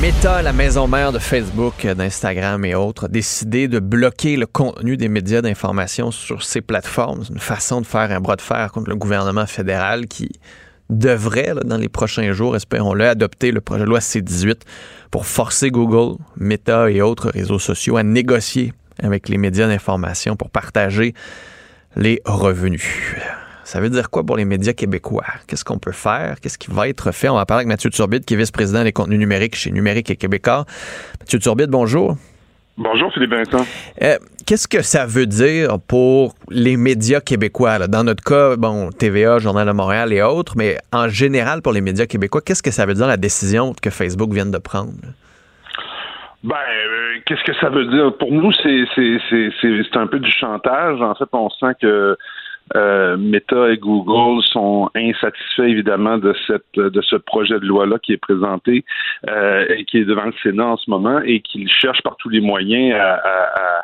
Meta, la maison mère de Facebook, d'Instagram et autres, a décidé de bloquer le contenu des médias d'information sur ces plateformes. C'est une façon de faire un bras de fer contre le gouvernement fédéral qui devrait, dans les prochains jours, espérons-le, adopter le projet de loi C-18 pour forcer Google, Meta et autres réseaux sociaux à négocier avec les médias d'information pour partager les revenus. Ça veut dire quoi pour les médias québécois? Qu'est-ce qu'on peut faire? Qu'est-ce qui va être fait? On va parler avec Mathieu Turbide, qui est vice-président des contenus numériques chez Numérique et Québécois. Mathieu Turbide, bonjour. Bonjour Philippe Vincent. Euh, qu'est-ce que ça veut dire pour les médias québécois? Dans notre cas, bon, TVA, Journal de Montréal et autres, mais en général pour les médias québécois, qu'est-ce que ça veut dire la décision que Facebook vient de prendre? Ben, euh, qu'est-ce que ça veut dire? Pour nous, c'est un peu du chantage. En fait, on sent que euh, Meta et Google sont insatisfaits évidemment de cette de ce projet de loi là qui est présenté euh, et qui est devant le Sénat en ce moment et qu'ils cherchent par tous les moyens à à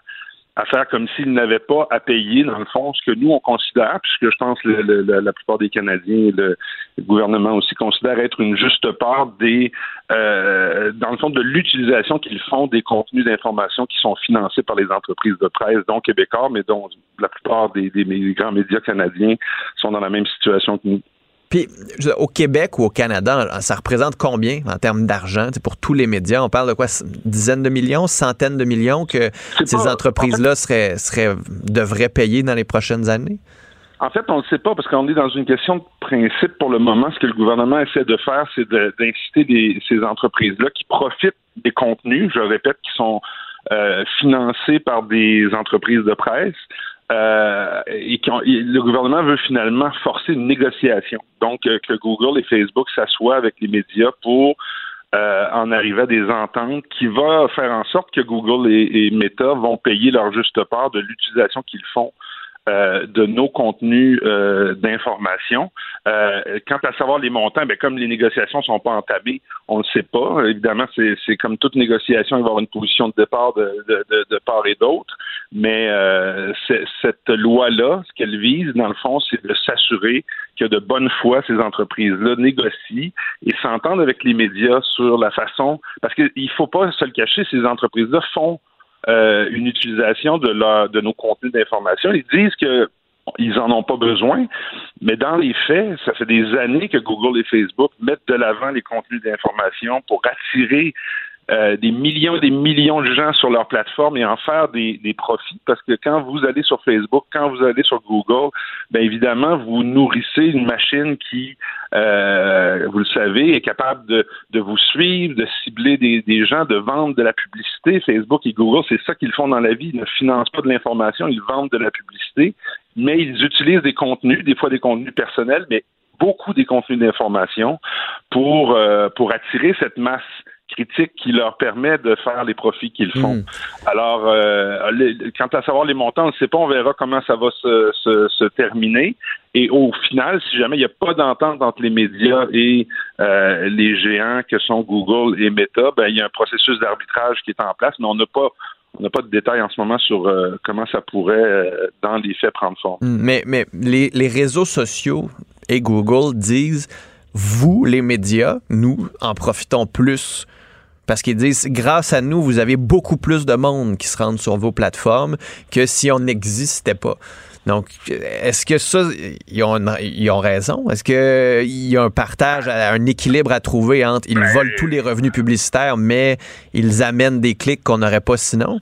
faire comme s'ils n'avaient pas à payer, dans le fond, ce que nous, on considère, puisque je pense que la plupart des Canadiens et le, gouvernement aussi considèrent être une juste part des, euh, dans le fond, de l'utilisation qu'ils font des contenus d'information qui sont financés par les entreprises de presse, dont Québécois, mais dont la plupart des grands médias canadiens sont dans la même situation que nous. Puis au Québec ou au Canada, ça représente combien en termes d'argent? Pour tous les médias? On parle de quoi? Dizaines de millions, centaines de millions que ces entreprises-là seraient, seraient, devraient payer dans les prochaines années? En fait, on ne sait pas parce qu'on est dans une question de principe pour le moment. Ce que le gouvernement essaie de faire, c'est d'inciter ces entreprises-là qui profitent des contenus, je répète, qui sont euh, financés par des entreprises de presse euh, et, le gouvernement veut finalement forcer une négociation. Donc, euh, que Google et Facebook s'assoient avec les médias pour euh, en arriver à des ententes qui vont faire en sorte que Google et Meta vont payer leur juste part de l'utilisation qu'ils font euh, de nos contenus euh, d'information. Euh, quant à savoir les montants, ben, comme les négociations sont pas entamées, on ne sait pas. Évidemment, c'est comme toute négociation, il va y avoir une position de départ de, de, de, part et d'autre. Mais cette loi-là, ce qu'elle vise, dans le fond, c'est de s'assurer que de bonne foi ces entreprises-là négocient et s'entendent avec les médias sur la façon, parce qu'il ne faut pas se le cacher, ces entreprises-là font euh, une utilisation de, leur, de nos contenus d'information. Ils disent que ils en ont pas besoin, mais dans les faits, ça fait des années que Google et Facebook mettent de l'avant les contenus d'information pour attirer euh, des millions et des millions de gens sur leur plateforme et en faire des, profits parce que quand vous allez sur Facebook, quand vous allez sur Google, bien évidemment, vous nourrissez une machine qui, euh, vous le savez, est capable de, de vous suivre, de cibler des, des, gens, de vendre de la publicité. Facebook et Google, c'est ça qu'ils font dans la vie. Ils ne financent pas de l'information, ils vendent de la publicité, mais ils utilisent des contenus, des fois des contenus personnels, mais beaucoup des contenus d'information pour, euh, pour attirer cette masse critique qui leur permet de faire les profits qu'ils font. Hmm. Alors, euh, quant à savoir les montants, on ne sait pas, on verra comment ça va se, se, terminer. Et au final, si jamais il n'y a pas d'entente entre les médias et euh, les géants que sont Google et Meta, ben, il y a un processus d'arbitrage qui est en place, mais on n'a pas on n'a pas de détails en ce moment sur euh, comment ça pourrait, dans les faits, prendre forme. Hmm. Mais, mais les, les réseaux sociaux et Google disent, vous, les médias, nous, en profitons plus parce qu'ils disent, grâce à nous, vous avez beaucoup plus de monde qui se rendent sur vos plateformes que si on n'existait pas. Donc, est-ce que ça, ils ont, ils ont raison? Est-ce qu'il y a un partage, un équilibre à trouver entre ils volent tous les revenus publicitaires, mais ils amènent des clics qu'on n'aurait pas sinon?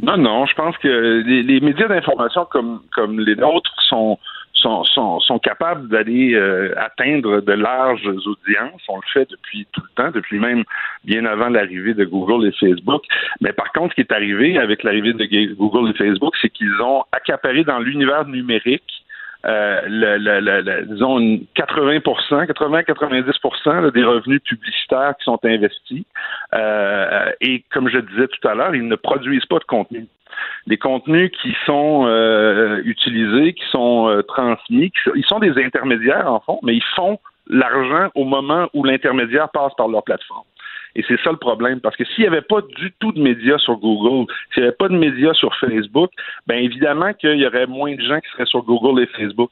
Non, non, je pense que les, médias d'information comme, comme les nôtres sont, sont, sont, sont capables d'aller euh, atteindre de larges audiences. On le fait depuis tout le temps, depuis même bien avant l'arrivée de Google et Facebook. Mais par contre, ce qui est arrivé avec l'arrivée de Google et Facebook, c'est qu'ils ont accaparé dans l'univers numérique euh, le, le, le, disons 80 80-90% des revenus publicitaires qui sont investis. Euh, et comme je disais tout à l'heure, ils ne produisent pas de contenu les contenus qui sont euh, utilisés, qui sont euh, transmis, ils sont des intermédiaires en fond, mais ils font l'argent au moment où l'intermédiaire passe par leur plateforme. Et c'est ça le problème, parce que s'il n'y avait pas du tout de médias sur Google, s'il n'y avait pas de médias sur Facebook, bien évidemment qu'il y aurait moins de gens qui seraient sur Google et Facebook.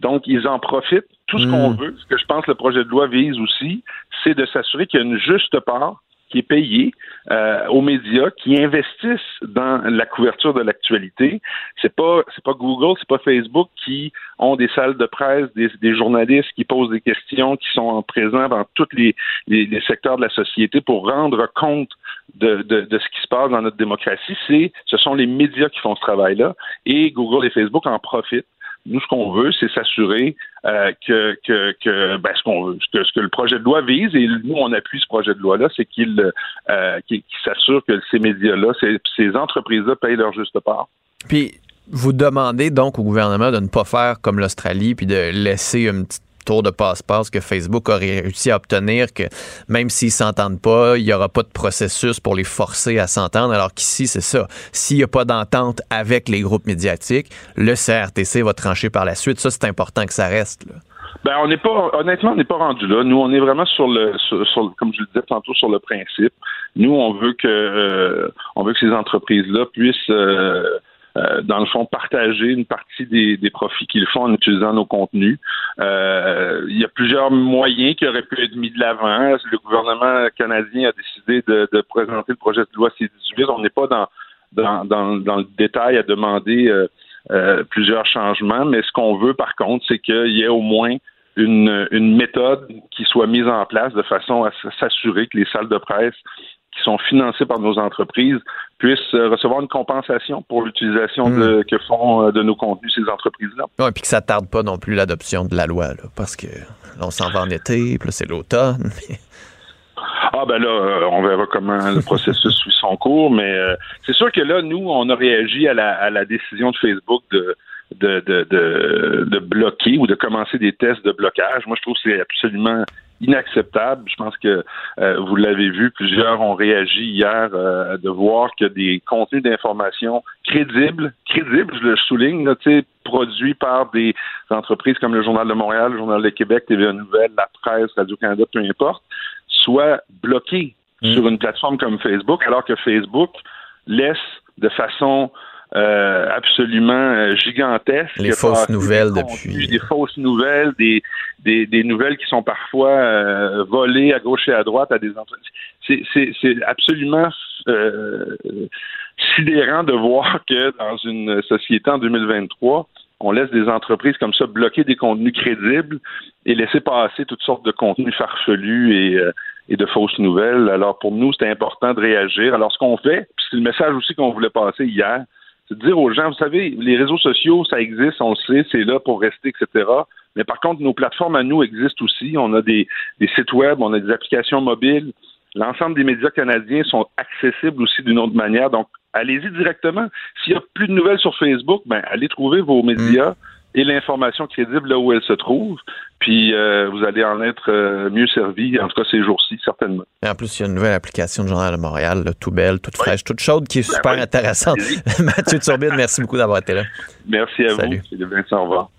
Donc, ils en profitent. Tout ce qu'on hmm. veut, ce que je pense que le projet de loi vise aussi, c'est de s'assurer qu'il y a une juste part qui est payé euh, aux médias qui investissent dans la couverture de l'actualité. C'est pas c'est pas Google, c'est pas Facebook qui ont des salles de presse, des, journalistes qui posent des questions, qui sont présents dans tous les, secteurs de la société pour rendre compte de, de, de ce qui se passe dans notre démocratie. C'est ce sont les médias qui font ce travail-là et Google et Facebook en profitent nous, ce qu'on veut, c'est s'assurer euh, que, que, que ben, ce qu'on veut, ce que, le projet de loi vise, et nous, on appuie ce projet de loi-là, c'est qu'il euh, s'assure que ces médias-là, ces, ces entreprises-là payent leur juste part. Puis, vous demandez donc au gouvernement de ne pas faire comme l'Australie, puis de laisser une petite tour de passe-passe que Facebook aurait réussi à obtenir, que même s'ils s'entendent pas, il n'y aura pas de processus pour les forcer à s'entendre, alors qu'ici, c'est ça. S'il n'y a pas d'entente avec les groupes médiatiques, le CRTC va trancher par la suite. Ça, c'est important que ça reste. Ben, on n'est pas, honnêtement, on n'est pas rendu là. Nous, on est vraiment sur le, sur, comme je le disais tantôt, sur le principe. Nous, on veut que, euh, on veut que ces entreprises-là puissent euh, euh, dans le fond, partager une partie des, des profits qu'ils font en utilisant nos contenus. Euh, il y a plusieurs moyens qui auraient pu être mis de l'avant. Le gouvernement canadien a décidé de, de présenter le projet de loi C-18. On n'est pas dans, dans, dans, le détail à demander euh, euh, plusieurs changements, mais ce qu'on veut, par contre, c'est qu'il y ait au moins une, une méthode qui soit mise en place de façon à s'assurer que les salles de presse qui sont financées par nos entreprises puissent euh, recevoir une compensation pour l'utilisation hmm. que font euh, de nos contenus ces entreprises-là. Oui, puis que ça tarde pas non plus l'adoption de la loi, là, parce que on s'en va en été, puis là, c'est l'automne. Ah ben là, euh, on verra comment le processus suit son cours, mais c'est sûr que là, nous, on a réagi à la, à la décision de Facebook de, de, de, de, de, bloquer ou de commencer des tests de blocage. Moi, je trouve que c'est absolument inacceptable. Je pense que euh, vous l'avez vu, plusieurs ont réagi hier euh, de voir que des contenus d'information crédibles, crédibles, je le souligne, là, produits par des entreprises comme le Journal de Montréal, le Journal de Québec, TVA Nouvelle, la presse, Radio-Canada, peu importe, soient bloqués mmh. sur une plateforme comme Facebook, alors que Facebook laisse de façon euh, absolument euh, gigantesque. Les fausses nouvelles depuis. Des fausses nouvelles, des, des, des nouvelles qui sont parfois euh, volées à gauche et à droite à des entreprises. C'est absolument euh, sidérant de voir que dans une société en 2023, on laisse des entreprises comme ça bloquer des contenus crédibles et laisser passer toutes sortes de contenus farfelus et, et de fausses nouvelles. Alors pour nous, c'était important de réagir. Alors ce qu'on fait, c'est le message aussi qu'on voulait passer hier, c'est de dire aux gens, vous savez, les réseaux sociaux, ça existe, on le sait, c'est là pour rester, etc. Mais par contre, nos plateformes à nous existent aussi. On a des, sites web, on a des applications mobiles. L'ensemble des médias canadiens sont accessibles aussi d'une autre manière. Donc, allez-y directement. S'il n'y a plus de nouvelles sur Facebook, ben, allez trouver vos médias. Mm et l'information crédible là où elle se trouve. Puis euh, vous allez en être euh, mieux servi, en tout cas ces jours-ci, certainement. Et en plus, il y a une nouvelle application du Journal de Montréal, tout belle, toute fraîche, toute chaude, qui est ben super intéressante. Mathieu Turbide, merci beaucoup d'avoir été là. Merci à Salut. vous. Salut. Au revoir.